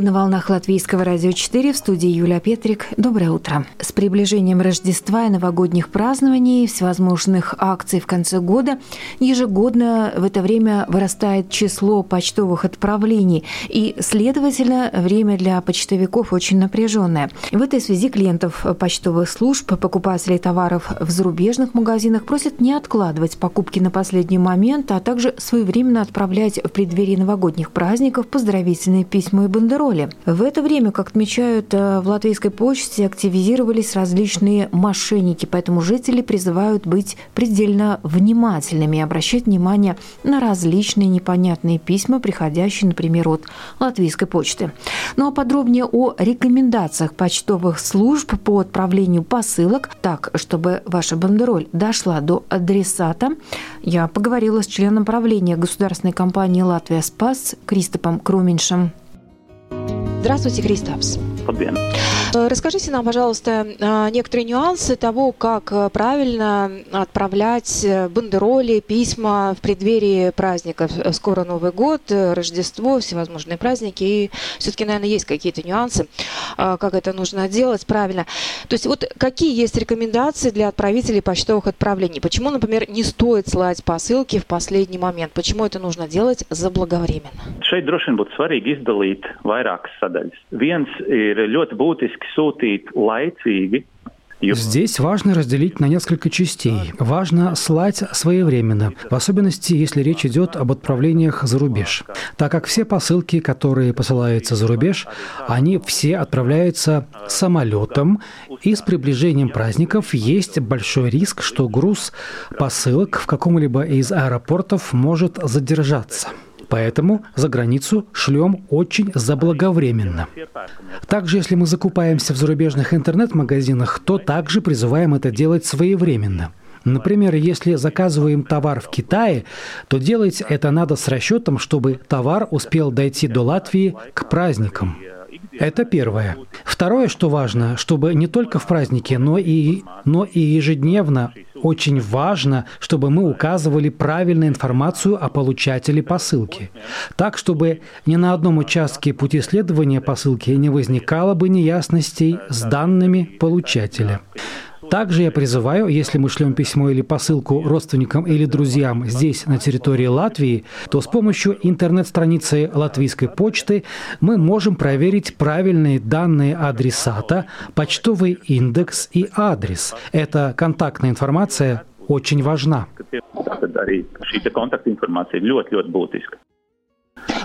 Вы на волнах Латвийского радио 4 в студии Юлия Петрик. Доброе утро. С приближением Рождества и новогодних празднований, всевозможных акций в конце года, ежегодно в это время вырастает число почтовых отправлений, и, следовательно, время для почтовиков очень напряженное. В этой связи клиентов почтовых служб, покупателей товаров в зарубежных магазинах просят не откладывать покупки на последний момент, а также своевременно отправлять в преддверии новогодних праздников поздравительные письма и бандеры роли. В это время, как отмечают э, в латвийской почте, активизировались различные мошенники, поэтому жители призывают быть предельно внимательными и обращать внимание на различные непонятные письма, приходящие, например, от латвийской почты. Ну а подробнее о рекомендациях почтовых служб по отправлению посылок, так, чтобы ваша бандероль дошла до адресата, я поговорила с членом правления государственной компании «Латвия Спас» Кристопом Круминшем. Здравствуйте, Кристапс. Labdien! Э, расскажите нам, пожалуйста, э, некоторые нюансы того, как э, правильно отправлять бандероли, письма в преддверии праздников. Скоро Новый год, Рождество, всевозможные праздники. И все-таки, наверное, есть какие-то нюансы, как это нужно делать правильно. То есть вот какие есть рекомендации для отправителей почтовых отправлений? Почему, например, не стоит слать посылки в последний момент? Почему это нужно делать заблаговременно? Šeit droši vien būtu svarīgi izdalīt vairākas sadaļas. Viens ir ļoti būtiski sūtīt laicīgi Здесь важно разделить на несколько частей. Важно слать своевременно, в особенности, если речь идет об отправлениях за рубеж. Так как все посылки, которые посылаются за рубеж, они все отправляются самолетом, и с приближением праздников есть большой риск, что груз посылок в каком-либо из аэропортов может задержаться. Поэтому за границу шлем очень заблаговременно. Также, если мы закупаемся в зарубежных интернет-магазинах, то также призываем это делать своевременно. Например, если заказываем товар в Китае, то делать это надо с расчетом, чтобы товар успел дойти до Латвии к праздникам. Это первое. Второе, что важно, чтобы не только в праздники, но и, но и ежедневно очень важно, чтобы мы указывали правильную информацию о получателе посылки. Так, чтобы ни на одном участке пути следования посылки не возникало бы неясностей с данными получателя. Также я призываю, если мы шлем письмо или посылку родственникам или друзьям здесь, на территории Латвии, то с помощью интернет-страницы латвийской почты мы можем проверить правильные данные адресата, почтовый индекс и адрес. Эта контактная информация очень важна.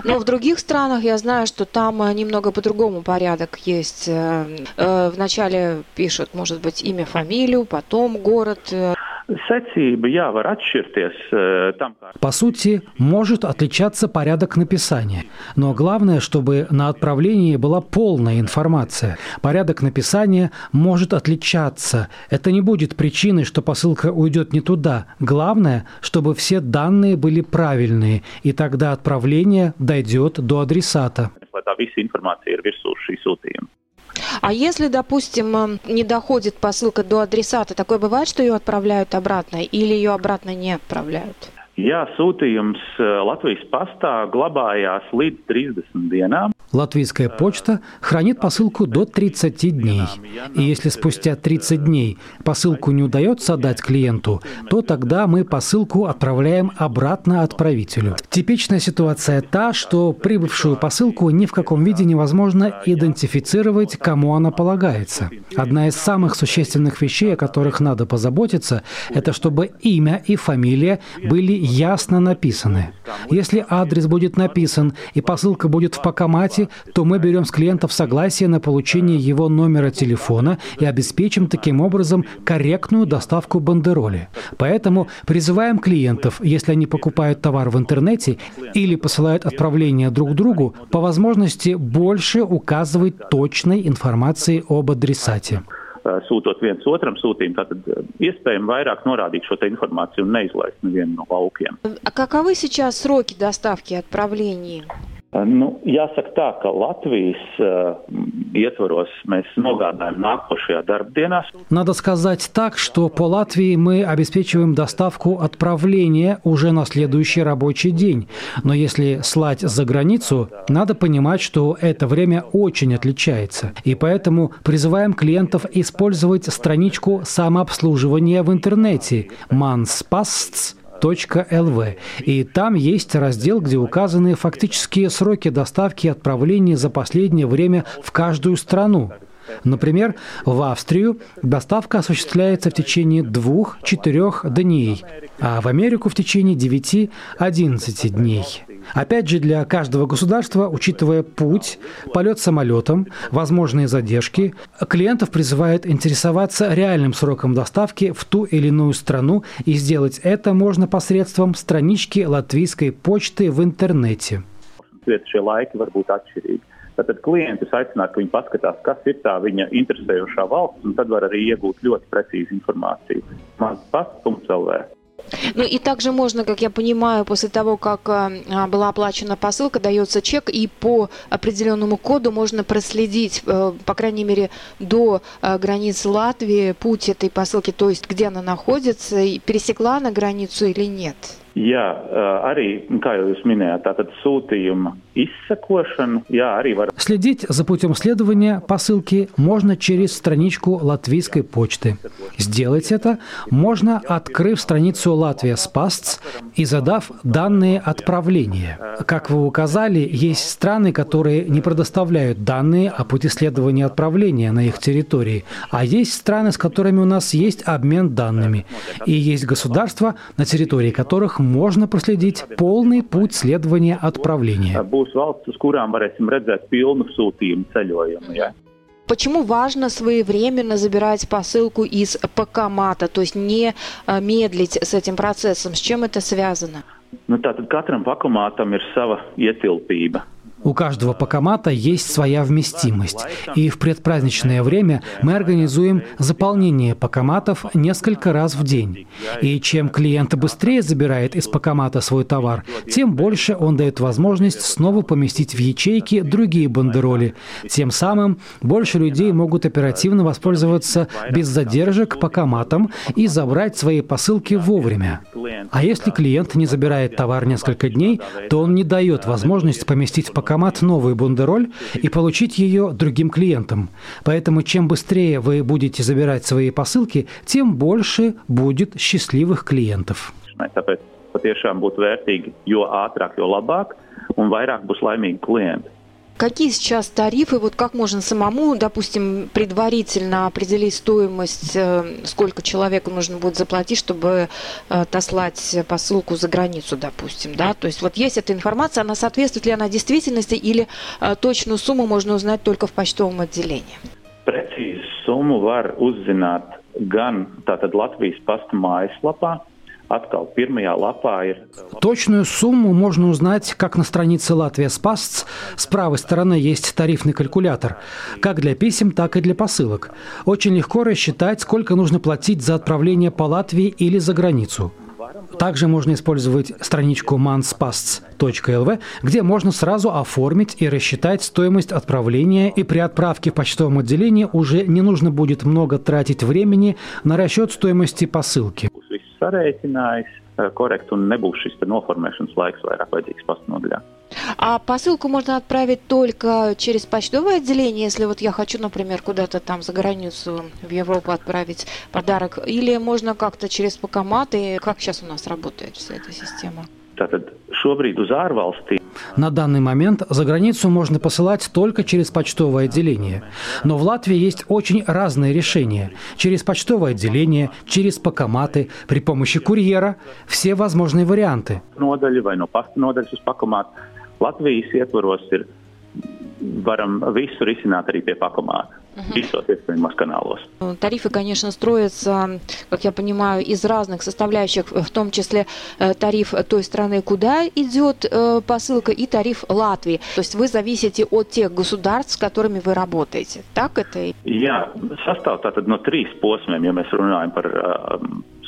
Но в других странах я знаю, что там э, немного по-другому порядок есть. Э, э, вначале пишут, может быть, имя, фамилию, потом город. Kā... По сути, может отличаться порядок написания, но главное, чтобы на отправлении была полная информация. Порядок написания может отличаться. Это не будет причиной, что посылка уйдет не туда. Главное, чтобы все данные были правильные, и тогда отправление дойдет до адресата. А если, допустим, э, не доходит посылка до адресата, такое бывает, что ее отправляют обратно или ее обратно не отправляют? Jā, sūtījums Latvijas pastā glabājās līdz 30 dienām. Латвийская почта хранит посылку до 30 дней. И если спустя 30 дней посылку не удается отдать клиенту, то тогда мы посылку отправляем обратно отправителю. Типичная ситуация та, что прибывшую посылку ни в каком виде невозможно идентифицировать, кому она полагается. Одна из самых существенных вещей, о которых надо позаботиться, это чтобы имя и фамилия были ясно написаны. Если адрес будет написан и посылка будет в покомате, то мы берем с клиентов согласие на получение его номера телефона и обеспечим таким образом корректную доставку бандероли. Поэтому призываем клиентов, если они покупают товар в интернете или посылают отправление друг другу, по возможности больше указывать точной информации об адресате. sūtot viens otram sūtījumu, tātad iespējami vairāk norādīt šo информацию un neizlaist nevienu no laukiem. А каковы сейчас сроки доставки отправлений? Nu, jāsaka tā, ka Latvijas uh, ietvaros mēs nogādājam nākošajā darbdienās. Надо сказать так, что по Латвии мы обеспечиваем доставку отправления уже на следующий рабочий день. Но если слать за границу, надо понимать, что это время очень отличается. И поэтому призываем клиентов использовать страничку самообслуживания в интернете manspasts .lv. И там есть раздел, где указаны фактические сроки доставки и отправления за последнее время в каждую страну. Например, в Австрию доставка осуществляется в течение двух-четырех дней, а в Америку в течение 9-11 дней. Опять же, для каждого государства, учитывая путь, полет самолетом, возможные задержки, клиентов призывают интересоваться реальным сроком доставки в ту или иную страну, и сделать это можно посредством странички латвийской почты в интернете. Tātad klientus aicināt, ka viņi paskatās, kas ir tā viņa interesējošā valsts, un tad var arī iegūt ļoti precīzu informāciju. Mans pats.lv. Ну и также можно, как я понимаю, после того, как а, была оплачена посылка, дается чек, и по определенному коду можно проследить, э, по крайней мере, до э, границ Латвии путь этой посылки, то есть где она находится, и пересекла на границу или нет. Jā, arī, kā jūs minējāt, tātad sūtījuma izsakošanu, jā, arī var. Следить за путем следования посылки можно через страничку латвийской почты. Сделать это можно, открыв страницу Латвия Спасц и задав данные отправления. Как вы указали, есть страны, которые не предоставляют данные о пути следования отправления на их территории, а есть страны, с которыми у нас есть обмен данными, и есть государства, на территории которых можно проследить полный путь следования отправления. Почему важно своевременно забирать посылку из ПК-мата, то есть не а, медлить с этим процессом? С чем это связано? Nu, tātad katram pakomātam ir sava ietilpība. У каждого покомата есть своя вместимость, и в предпраздничное время мы организуем заполнение покоматов несколько раз в день. И чем клиент быстрее забирает из покомата свой товар, тем больше он дает возможность снова поместить в ячейки другие бандероли. Тем самым больше людей могут оперативно воспользоваться без задержек покоматом и забрать свои посылки вовремя. А если клиент не забирает товар несколько дней, то он не дает возможность поместить в покомат банкомат новую бандероль и получить ее другим клиентам. Поэтому чем быстрее вы будете забирать свои посылки, тем больше будет счастливых клиентов. Tāpēc patiešām būtu jo ātrāk, jo labāk, un vairāk būs laimīgi. Какие сейчас тарифы? Вот как можно самому, допустим, предварительно определить стоимость, э, сколько человеку нужно будет заплатить, чтобы э, отослать посылку за границу, допустим, да? То есть вот есть эта информация, она соответствует ли она действительности или э, точную сумму можно узнать только в почтовом отделении? Precīzu summu var uzzināt gan tātad Latvijas mājaslapā, Pirmajā lapā ir. Точную сумму можно узнать как на странице Латвия Спасц. С правой стороны есть тарифный калькулятор, как для писем, так и для посылок. Очень легко рассчитать, сколько нужно платить за отправление по Латвии или за границу. Также можно использовать страничку manspasts.lv, где можно сразу оформить и рассчитать стоимость отправления, и при отправке в почтовом отделении уже не нужно будет много тратить времени на расчет стоимости посылки. Sarēķinājis korekti un nebūs šis noformēšanas laiks vairāk vajadzīgs pastnodaļā. А посылку можно отправить только через почтовое отделение, если вот я хочу, например, куда-то там за границу в Европу отправить подарок, или можно как-то через покоматы? Как сейчас у нас работает вся эта система? Tātad šobrīd uz ārvalstīm на данный момент за границу можно посылать только через почтовое отделение. Но в Латвии есть очень разные решения. Через почтовое отделение, через покоматы, при помощи курьера. Все возможные варианты. Latvijas ietvaros ir varam visu risināt arī pie pakomāta. Visos iespējamos каналов. Тарифы, конечно, строятся, как я понимаю, из разных составляющих, в том числе э, тариф той страны, куда идет э, посылка, и тариф Латвии. То есть вы зависите от тех государств, с которыми вы работаете. Так это? Jā, sastāv tātad no trīs posmiem, ja mēs runājam par uh,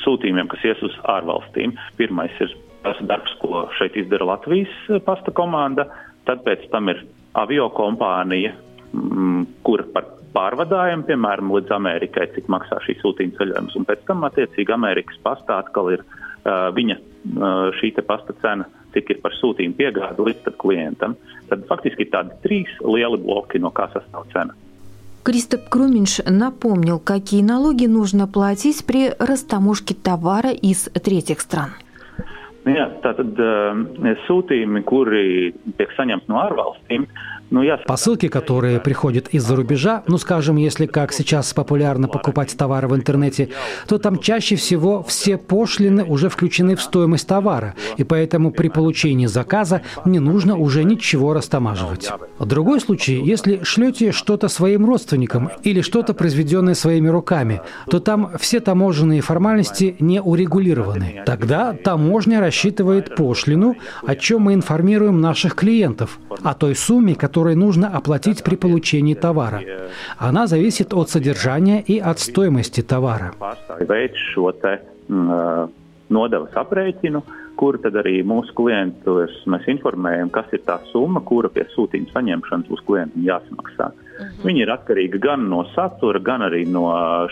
sūtījumiem, kas ies uz ārvalstīm. Pirmais ir tas darbs, ko šeit izdara Latvijas pasta komanda. tad pēc tam ir avio kompānija, mm, kur par pārvadājumu, piemēram, līdz Amerikai, cik maksā šī sūtījuma ceļojums, un pēc tam, attiecīgi, Amerikas pastā atkal ir uh, viņa uh, šī te pasta cena, cik ir par sūtījumu piegādi līdz klientam. Tad faktiski ir tādi trīs lieli bloki, no kā sastāv cena. Кристоп Круминш напомнил, какие налоги нужно платить при растаможке товара из третьих стран. Jā, tātad sūtījumi, kuri tiek saņemti no ārvalstīm, Ну, Посылки, которые приходят из-за рубежа, ну, скажем, если, как сейчас популярно покупать товары в интернете, то там чаще всего все пошлины уже включены в стоимость товара, и поэтому при получении заказа не нужно уже ничего растамаживать. Другой случай, если шлете что-то своим родственникам или что-то произведенное своими руками, то там все таможенные формальности не урегулированы. Тогда таможня рассчитывает пошлину, о чем мы информируем наших клиентов, о той сумме, которая которые нужно оплатить при получении товара. Она зависит от содержания и от стоимости товара. Tā summa, kura pie sūtījuma saņemšanas būs klientam jāsamaksā. Uh, Угу. Viņi ir atkarīgi gan no satura, gan arī no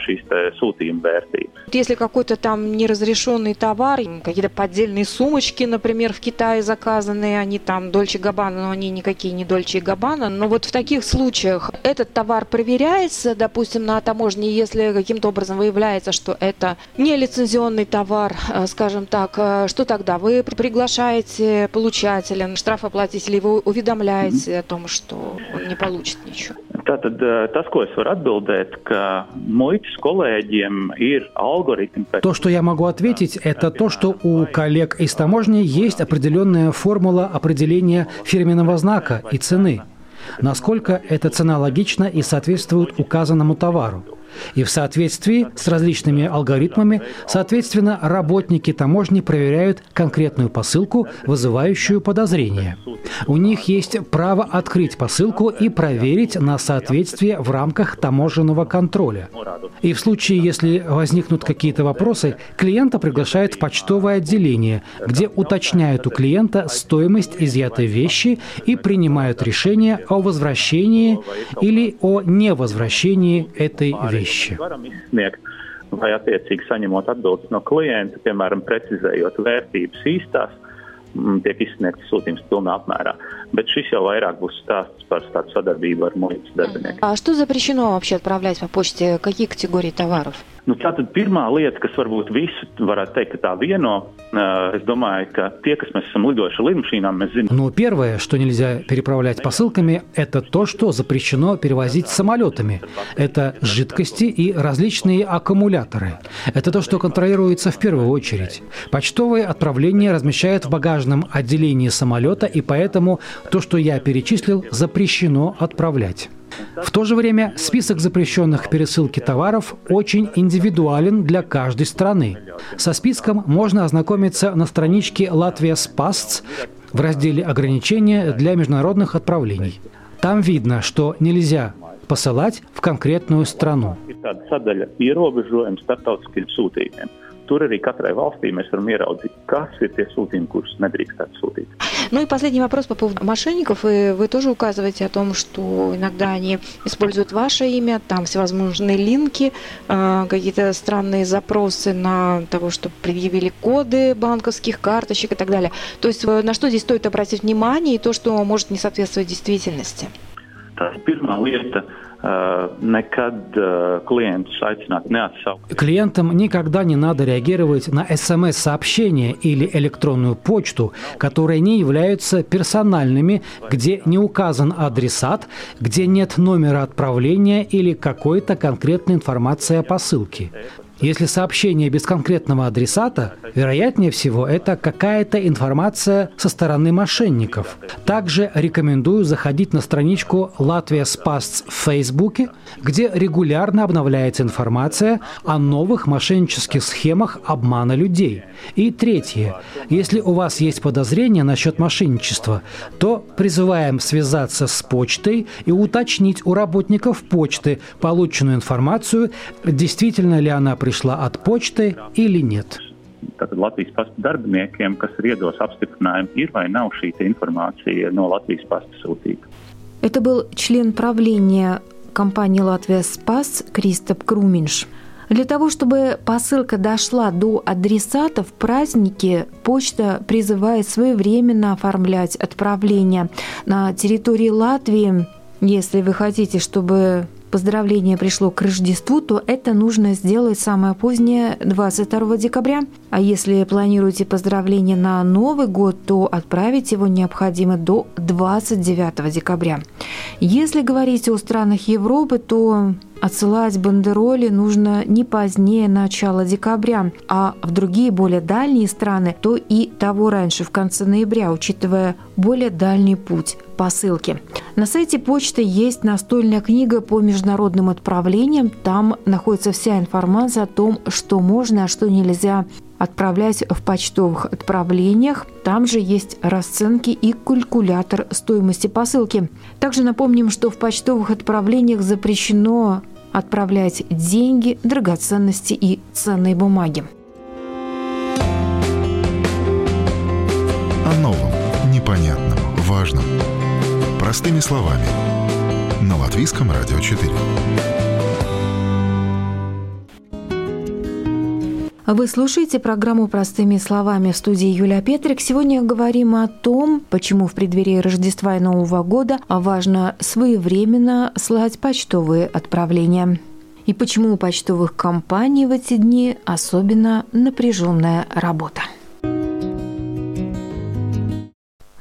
šīs sūtījuma vērtības. Если какой-то там неразрешенный товар, какие-то поддельные сумочки, например, в Китае заказанные, они там Дольче Габбана, но они никакие не Дольче Габбана. Но вот в таких случаях этот товар проверяется, допустим, на таможне, если каким-то образом выявляется, что это не лицензионный товар, э, скажем так, э, что тогда? Вы приглашаете получателя штрафоплатителей, вы уведомляете о том, что он не получит ничего? Tātad tas, ko es varu atbildēt, ka muitas kolēģiem ir алгоритм. То, что я могу ответить, это то, что у коллег из таможни есть определенная формула определения фирменного знака и цены. Насколько эта цена логична и соответствует указанному товару. И в соответствии с различными алгоритмами, соответственно, работники таможни проверяют конкретную посылку, вызывающую подозрение. У них есть право открыть посылку и проверить на соответствие в рамках таможенного контроля. И в случае, если возникнут какие-то вопросы, клиента приглашают в почтовое отделение, где уточняют у клиента стоимость изъятой вещи и принимают решение о возвращении или о невозвращении этой вещи visi. Vai attiecīgi saņemot atbildes no klienta, piemēram, precizējot vērtības īstās, tiek izsniegts sūtījums pilnā apmērā. Bet šis jau vairāk būs stāsts par tādu sadarbību ar muitas darbiniekiem. А что запрещено вообще отправлять по почте? Какие категории товаров? Nu, tātad pirmā lieta, kas varbūt visu varētu teikt, ka tā vieno, es domāju, ka tie, kas mēs esam lidojuši lidmašīnām, mēs zinām. Ну, первое, что нельзя переправлять посылками, это то, что запрещено перевозить самолетами. Это жидкости и различные аккумуляторы. Это то, что контролируется в первую очередь. Почтовые отправления размещают в багажном отделении самолета, и поэтому то, что я перечислил, запрещено отправлять. В то же время список запрещенных пересылки товаров очень индивидуален для каждой страны. Со списком можно ознакомиться на страничке Латвия Спасц в разделе «Ограничения для международных отправлений». Там видно, что нельзя посылать в конкретную страну. Tur arī katrai valstī mēs varam ieraudzīt, kas ir tie sūtījumi, kurus nedrīkstētu sūtīt. Ну и последний вопрос по поводу мошенников. И вы тоже указываете о том, что иногда они используют ваше имя, там всевозможные линки, э, какие-то странные запросы на того, чтобы предъявили коды банковских карточек и так далее. То есть э, на что здесь стоит обратить внимание и то, что может не соответствовать действительности? Tā ir pirmā lieta. Aicināt neatsaukt. Клиентам никогда не надо реагировать на СМС-сообщения или электронную почту, которые не являются персональными, где не указан адресат, где нет номера отправления или какой-то конкретной информации о посылке. Если сообщение без конкретного адресата, вероятнее всего это какая-то информация со стороны мошенников. Также рекомендую заходить на страничку Латвия Спасц в Фейсбуке, где регулярно обновляется информация о новых мошеннических схемах обмана людей. И третье. Если у вас есть подозрения насчет мошенничества, то призываем связаться с почтой и уточнить у работников почты полученную информацию, действительно ли она пришла от почты или нет. tātad Latvijas pasta darbiniekiem, kas ir iedos apstiprinājumu, ir vai nav šī informācija no Latvijas pasta sūtīta. Это был член правления компании «Латвия Спас» Кристоп Круминш. Для того, чтобы посылка дошла до адресата в праздники, почта призывает своевременно оформлять отправление на территории Латвии. Если вы хотите, чтобы поздравление пришло к Рождеству, то это нужно сделать самое позднее 22 декабря. А если планируете поздравление на Новый год, то отправить его необходимо до 29 декабря. Если говорить о странах Европы, то Отсылать бандероли нужно не позднее начала декабря, а в другие более дальние страны, то и того раньше, в конце ноября, учитывая более дальний путь посылки. На сайте почты есть настольная книга по международным отправлениям. Там находится вся информация о том, что можно, а что нельзя отправлять в почтовых отправлениях. Там же есть расценки и калькулятор стоимости посылки. Также напомним, что в почтовых отправлениях запрещено отправлять деньги, драгоценности и ценные бумаги. О новом, непонятном, важном. Простыми словами. На Латвийском радио 4. Вы слушаете программу «Простыми словами» в студии Юлия Петрик. Сегодня говорим о том, почему в преддверии Рождества и Нового года важно своевременно слать почтовые отправления. И почему у почтовых компаний в эти дни особенно напряженная работа.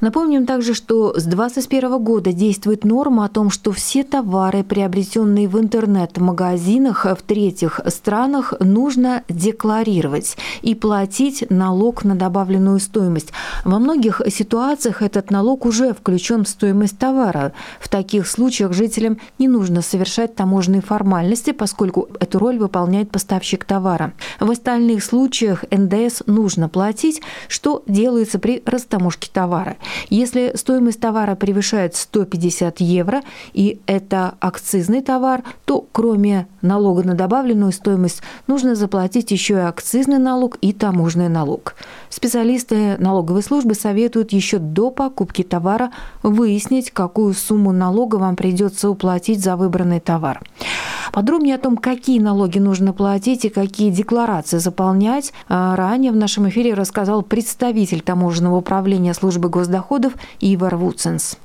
Напомним также, что с 2021 года действует норма о том, что все товары, приобретенные в интернет-магазинах в третьих странах, нужно декларировать и платить налог на добавленную стоимость. Во многих ситуациях этот налог уже включен в стоимость товара. В таких случаях жителям не нужно совершать таможенные формальности, поскольку эту роль выполняет поставщик товара. В остальных случаях НДС нужно платить, что делается при растаможке товара. Если стоимость товара превышает 150 евро и это акцизный товар, то кроме налога на добавленную стоимость нужно заплатить еще и акцизный налог и таможенный налог. Специалисты налоговой службы советуют еще до покупки товара выяснить, какую сумму налога вам придется уплатить за выбранный товар. Подробнее о том, какие налоги нужно платить и какие декларации заполнять, а, ранее в нашем эфире рассказал представитель таможенного управления службы госдоходов Ивар Вуценс.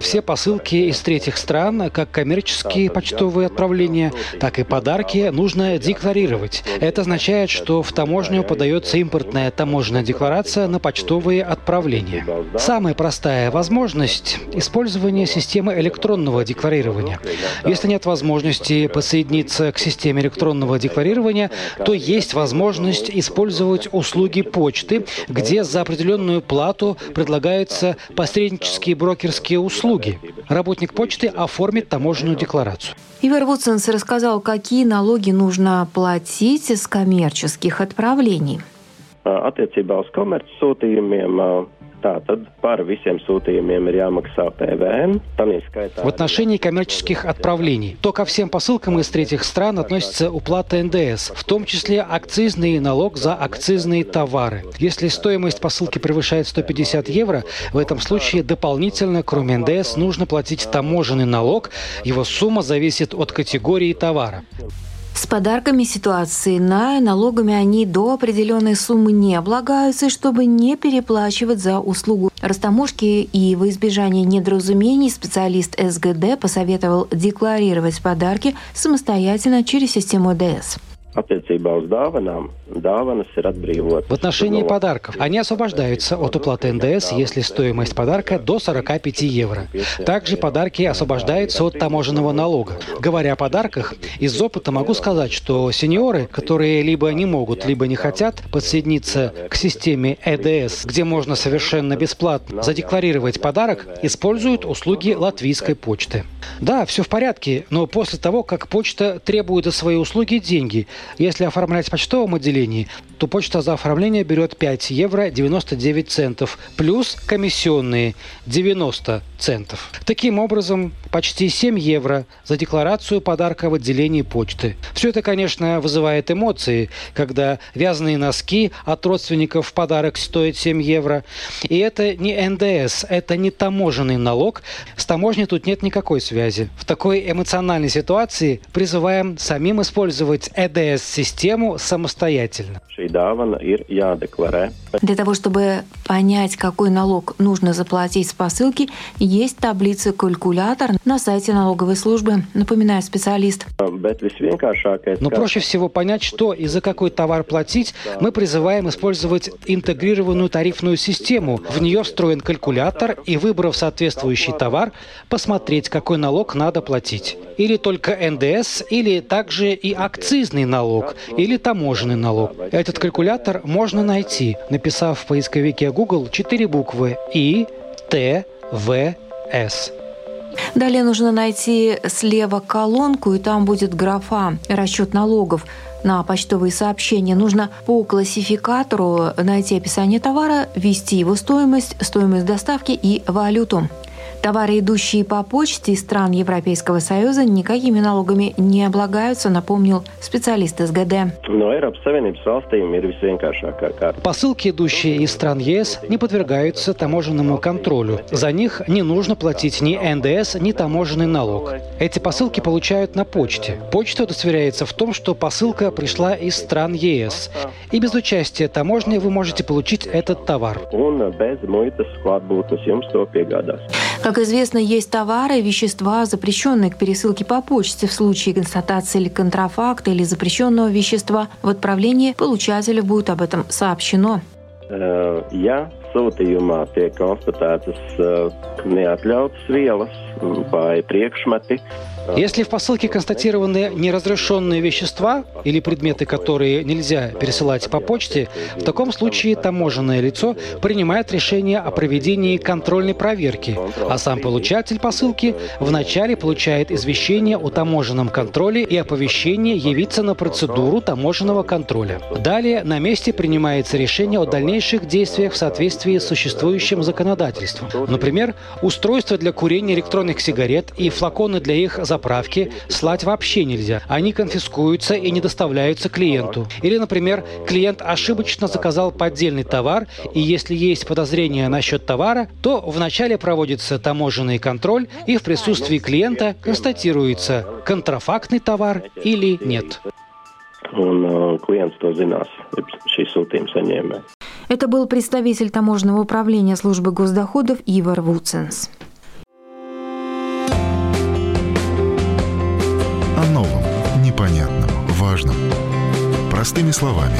Все посылки из третьих стран, как коммерческие почтовые отправления, так и подарки, нужно декларировать. Это означает, что в таможню подается импортная таможенная декларация на почтовые отправления. Самая простая возможность – использование системы электронного декларирования. Если нет возможности подсоединиться к системе электронного декларирования, то есть возможность использовать услуги почты, где за определенную плату предлагают предлагаются посреднические брокерские услуги. Работник почты оформит таможенную декларацию. Ивер Вудсенс рассказал, какие налоги нужно платить с коммерческих отправлений. Attiecībā uz komercsūtījumiem Tātad par visiem sūtījumiem ir jāmaksā ПВН. В отношении коммерческих отправлений, то ко всем посылкам из третьих стран относится уплата НДС, в том числе акцизный налог за акцизные товары. Если стоимость посылки превышает 150 евро, в этом случае дополнительно, кроме НДС, нужно платить таможенный налог. Его сумма зависит от категории товара. С подарками ситуации иная, налогами они до определенной суммы не облагаются, чтобы не переплачивать за услугу растаможки и во избежание недоразумений специалист СГД посоветовал декларировать подарки самостоятельно через систему ДС. Attiecībā uz dāvanām В отношении подарков они освобождаются от уплаты НДС, если стоимость подарка до 45 евро. Также подарки освобождаются от таможенного налога. Говоря о подарках, из опыта могу сказать, что сеньоры, которые либо не могут, либо не хотят подсоединиться к системе ЭДС, где можно совершенно бесплатно задекларировать подарок, используют услуги латвийской почты. Да, все в порядке, но после того, как почта требует за свои услуги деньги, Если оформлять в почтовом отделении, то почта за оформление берет 5 евро 99 центов, плюс комиссионные 90 центов. Таким образом, почти 7 евро за декларацию подарка в отделении почты. Все это, конечно, вызывает эмоции, когда вязаные носки от родственников в подарок стоят 7 евро. И это не НДС, это не таможенный налог. С таможней тут нет никакой связи. В такой эмоциональной ситуации призываем самим использовать ЭДС-систему самостоятельно. Для того, чтобы понять, какой налог нужно заплатить с посылки, есть таблица «Калькулятор» на сайте налоговой службы, напоминает специалист. Но проще всего понять, что и за какой товар платить, мы призываем использовать интегрированную тарифную систему. В нее встроен калькулятор, и выбрав соответствующий товар, посмотреть, какой налог надо платить. Или только НДС, или также и акцизный налог, или таможенный налог. Этот калькулятор можно найти, написав в поисковике Google четыре буквы И, Т, В, С. Далее нужно найти слева колонку, и там будет графа «Расчет налогов» на почтовые сообщения. Нужно по классификатору найти описание товара, ввести его стоимость, стоимость доставки и валюту. Товары, идущие по почте из стран Европейского Союза, никакими налогами не облагаются, напомнил специалист СГД. Посылки, идущие из стран ЕС, не подвергаются таможенному контролю. За них не нужно платить ни НДС, ни таможенный налог. Эти посылки получают на почте. Почта удостоверяется в том, что посылка пришла из стран ЕС. И без участия таможни вы можете получить этот товар. Как известно, есть товары и вещества, запрещенные к пересылке по почте в случае констатации или контрафакта или запрещенного вещества. В отправлении получателю будет об этом сообщено. Я sūtījumā tiek konstatētas neatļautas vielas vai priekšmeti, если в посылке констатированы неразрешенные вещества или предметы, которые нельзя пересылать по почте, в таком случае таможенное лицо принимает решение о проведении контрольной проверки, а сам получатель посылки вначале получает извещение о таможенном контроле и оповещение явиться на процедуру таможенного контроля. Далее на месте принимается решение о дальнейших действиях в соответствии с существующим законодательством. Например, устройство для курения электронных сигарет и флаконы для их заправки слать вообще нельзя. Они конфискуются и не доставляются клиенту. Или, например, клиент ошибочно заказал поддельный товар, и если есть подозрения насчет товара, то вначале проводится таможенный контроль, и в присутствии клиента констатируется, контрафактный товар или нет. Это был представитель таможенного управления службы госдоходов Ивар Вуценс. Непонятным, важным. Простыми словами.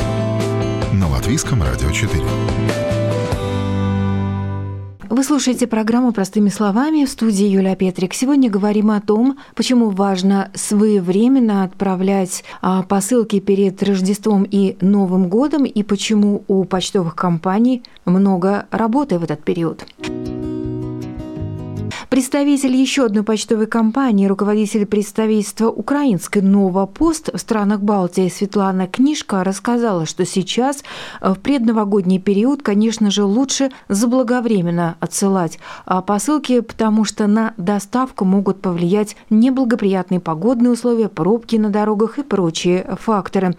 На Латвийском радио 4. Вы слушаете программу «Простыми словами» в студии Юлия Петрик. Сегодня говорим о том, почему важно своевременно отправлять а, посылки перед Рождеством и Новым годом и почему у почтовых компаний много работы в этот период. Представитель еще одной почтовой компании, руководитель представительства украинской «Новопост» в странах Балтии Светлана Книжка рассказала, что сейчас э, в предновогодний период, конечно же, лучше заблаговременно отсылать а посылки, потому что на доставку могут повлиять неблагоприятные погодные условия, пробки на дорогах и прочие факторы.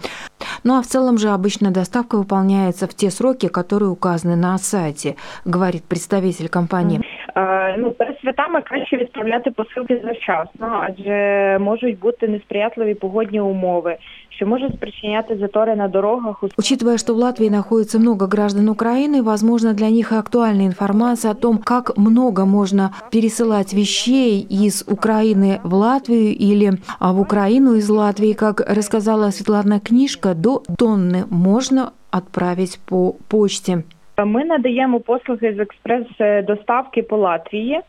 Ну а в целом же обычно доставка выполняется в те сроки, которые указаны на сайте, говорит представитель компании. Ну, перед святами краще відправляти посилки завчасно, адже можуть бути несприятливі погодні умови, що можуть спричиняти затори на дорогах. Учитывая, что в Латвии находится много граждан Украины, возможно, для них и актуальная информация о том, как много можно пересылать вещей из Украины в Латвию или в Украину из Латвии, как рассказала Светлана Книжка, до тонны можно отправить по почте. Ми надаємо послуги з експрес-доставки по Латвії.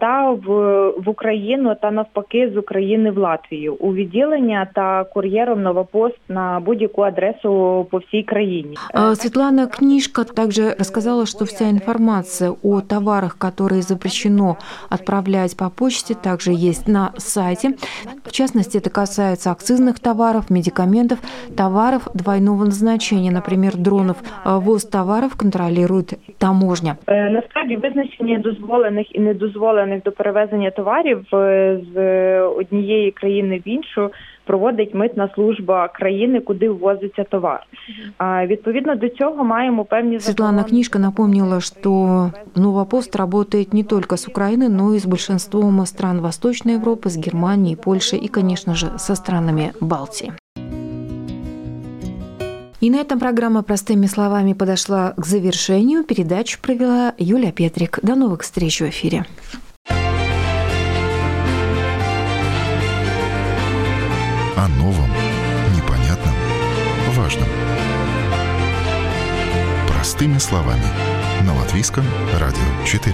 та в, в Україну та навпаки з України в Латвію у відділення та кур'єром Новопост на будь-яку адресу по всей краине. Светлана Книжка также рассказала, что вся информация о товарах, которые запрещено отправлять по почте, также есть на сайте. В частности, это касается акцизных товаров, медикаментов, товаров двойного назначения, например, дронов. Ввоз товаров контролирует таможня. Насправді визначення дозволених і недозволених до перевезення товарів з однієї країни в іншу проводить митна служба країни, куди ввозиться товар. А відповідно до цього маємо певні Светлана Книжка напомнила, что Новопост работает не только с Украины, но и с большинством стран Восточной Европы, с Германией, Польшей и, конечно же, со странами Балтии. И на этом программа «Простыми словами» подошла к завершению. Передачу провела Юлия Петрик. До новых встреч в эфире. О новом, непонятном, важном. Простыми словами. На Латвийском радио 4.